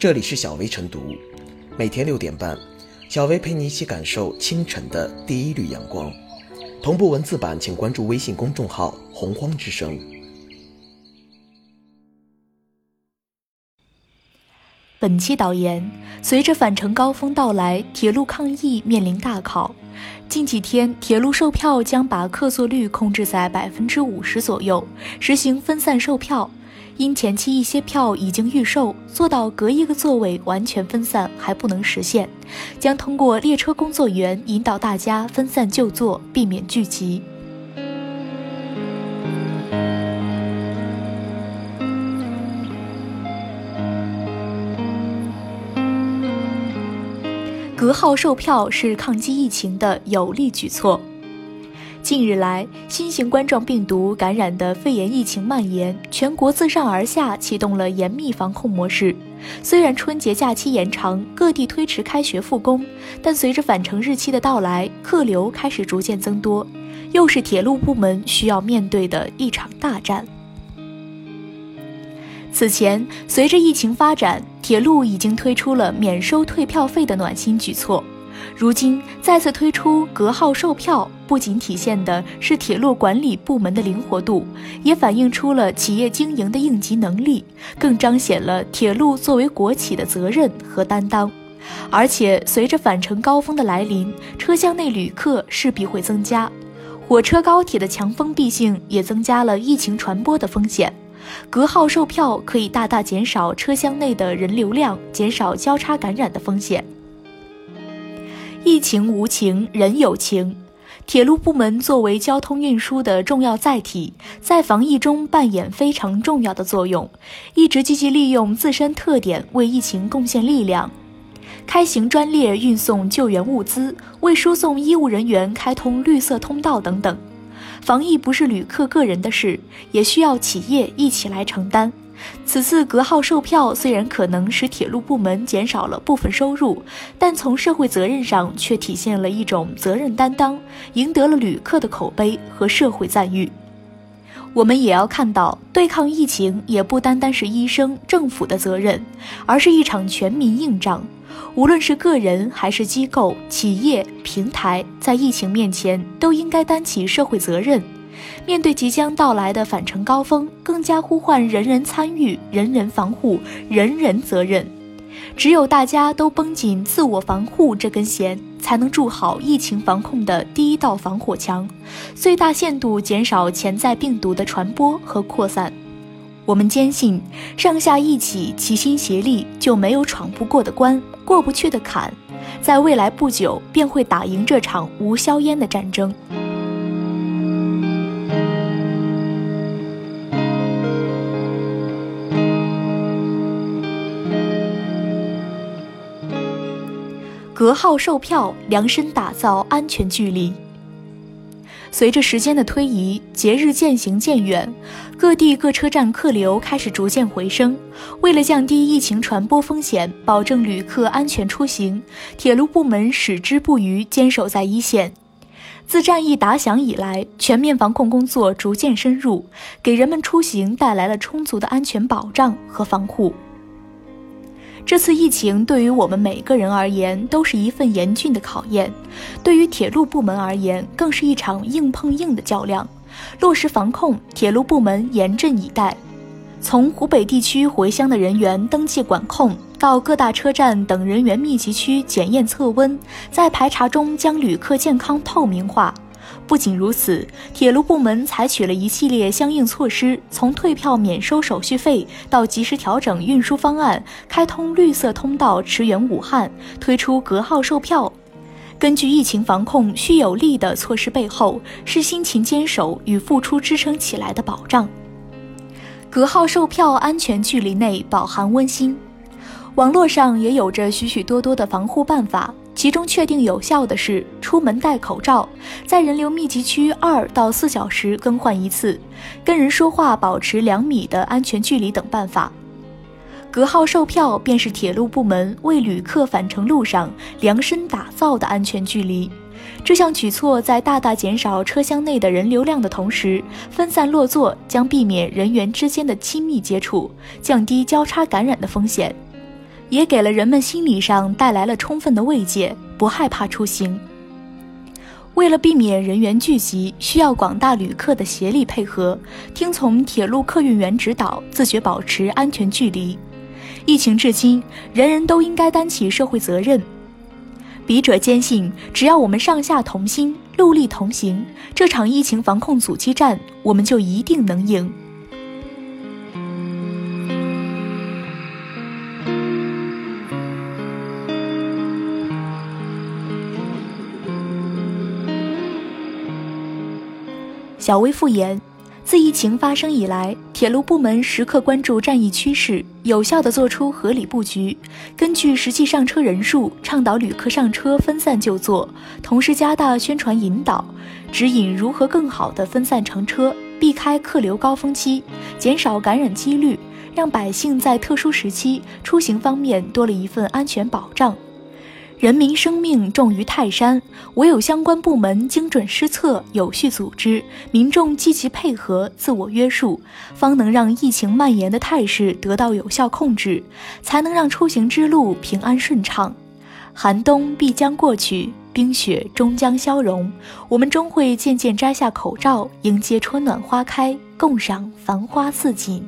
这里是小薇晨读，每天六点半，小薇陪你一起感受清晨的第一缕阳光。同步文字版，请关注微信公众号“洪荒之声”。本期导言：随着返程高峰到来，铁路抗疫面临大考。近几天，铁路售票将把客座率控制在百分之五十左右，实行分散售票。因前期一些票已经预售，做到隔一个座位完全分散还不能实现，将通过列车工作员引导大家分散就座，避免聚集。隔号售票是抗击疫情的有力举措。近日来，新型冠状病毒感染的肺炎疫情蔓延，全国自上而下启动了严密防控模式。虽然春节假期延长，各地推迟开学复工，但随着返程日期的到来，客流开始逐渐增多，又是铁路部门需要面对的一场大战。此前，随着疫情发展，铁路已经推出了免收退票费的暖心举措。如今再次推出隔号售票，不仅体现的是铁路管理部门的灵活度，也反映出了企业经营的应急能力，更彰显了铁路作为国企的责任和担当。而且，随着返程高峰的来临，车厢内旅客势必会增加，火车、高铁的强封闭性也增加了疫情传播的风险。隔号售票可以大大减少车厢内的人流量，减少交叉感染的风险。疫情无情，人有情。铁路部门作为交通运输的重要载体，在防疫中扮演非常重要的作用，一直积极利用自身特点为疫情贡献力量，开行专列运送救援物资，为输送医务人员开通绿色通道等等。防疫不是旅客个人的事，也需要企业一起来承担。此次隔号售票虽然可能使铁路部门减少了部分收入，但从社会责任上却体现了一种责任担当，赢得了旅客的口碑和社会赞誉。我们也要看到，对抗疫情也不单单是医生、政府的责任，而是一场全民硬仗。无论是个人还是机构、企业、平台，在疫情面前都应该担起社会责任。面对即将到来的返程高峰，更加呼唤人人参与、人人防护、人人责任。只有大家都绷紧自我防护这根弦，才能筑好疫情防控的第一道防火墙，最大限度减少潜在病毒的传播和扩散。我们坚信，上下一起齐心协力，就没有闯不过的关、过不去的坎，在未来不久便会打赢这场无硝烟的战争。隔号售票，量身打造安全距离。随着时间的推移，节日渐行渐远，各地各车站客流开始逐渐回升。为了降低疫情传播风险，保证旅客安全出行，铁路部门矢志不渝，坚守在一线。自战役打响以来，全面防控工作逐渐深入，给人们出行带来了充足的安全保障和防护。这次疫情对于我们每个人而言都是一份严峻的考验，对于铁路部门而言更是一场硬碰硬的较量。落实防控，铁路部门严阵以待。从湖北地区回乡的人员登记管控，到各大车站等人员密集区检验测温，在排查中将旅客健康透明化。不仅如此，铁路部门采取了一系列相应措施，从退票免收手续费到及时调整运输方案，开通绿色通道驰援武汉，推出隔号售票。根据疫情防控需有力的措施背后，是辛勤坚守与付出支撑起来的保障。隔号售票安全距离内饱含温馨，网络上也有着许许多多的防护办法。其中确定有效的是出门戴口罩，在人流密集区二到四小时更换一次，跟人说话保持两米的安全距离等办法。隔号售票便是铁路部门为旅客返程路上量身打造的安全距离。这项举措在大大减少车厢内的人流量的同时，分散落座，将避免人员之间的亲密接触，降低交叉感染的风险。也给了人们心理上带来了充分的慰藉，不害怕出行。为了避免人员聚集，需要广大旅客的协力配合，听从铁路客运员指导，自觉保持安全距离。疫情至今，人人都应该担起社会责任。笔者坚信，只要我们上下同心，戮力同行，这场疫情防控阻击战，我们就一定能赢。小薇复言，自疫情发生以来，铁路部门时刻关注战役趋势，有效地做出合理布局，根据实际上车人数，倡导旅客上车分散就坐，同时加大宣传引导，指引如何更好地分散乘车，避开客流高峰期，减少感染几率，让百姓在特殊时期出行方面多了一份安全保障。人民生命重于泰山，唯有相关部门精准施策、有序组织，民众积极配合、自我约束，方能让疫情蔓延的态势得到有效控制，才能让出行之路平安顺畅。寒冬必将过去，冰雪终将消融，我们终会渐渐摘下口罩，迎接春暖花开，共赏繁花似锦。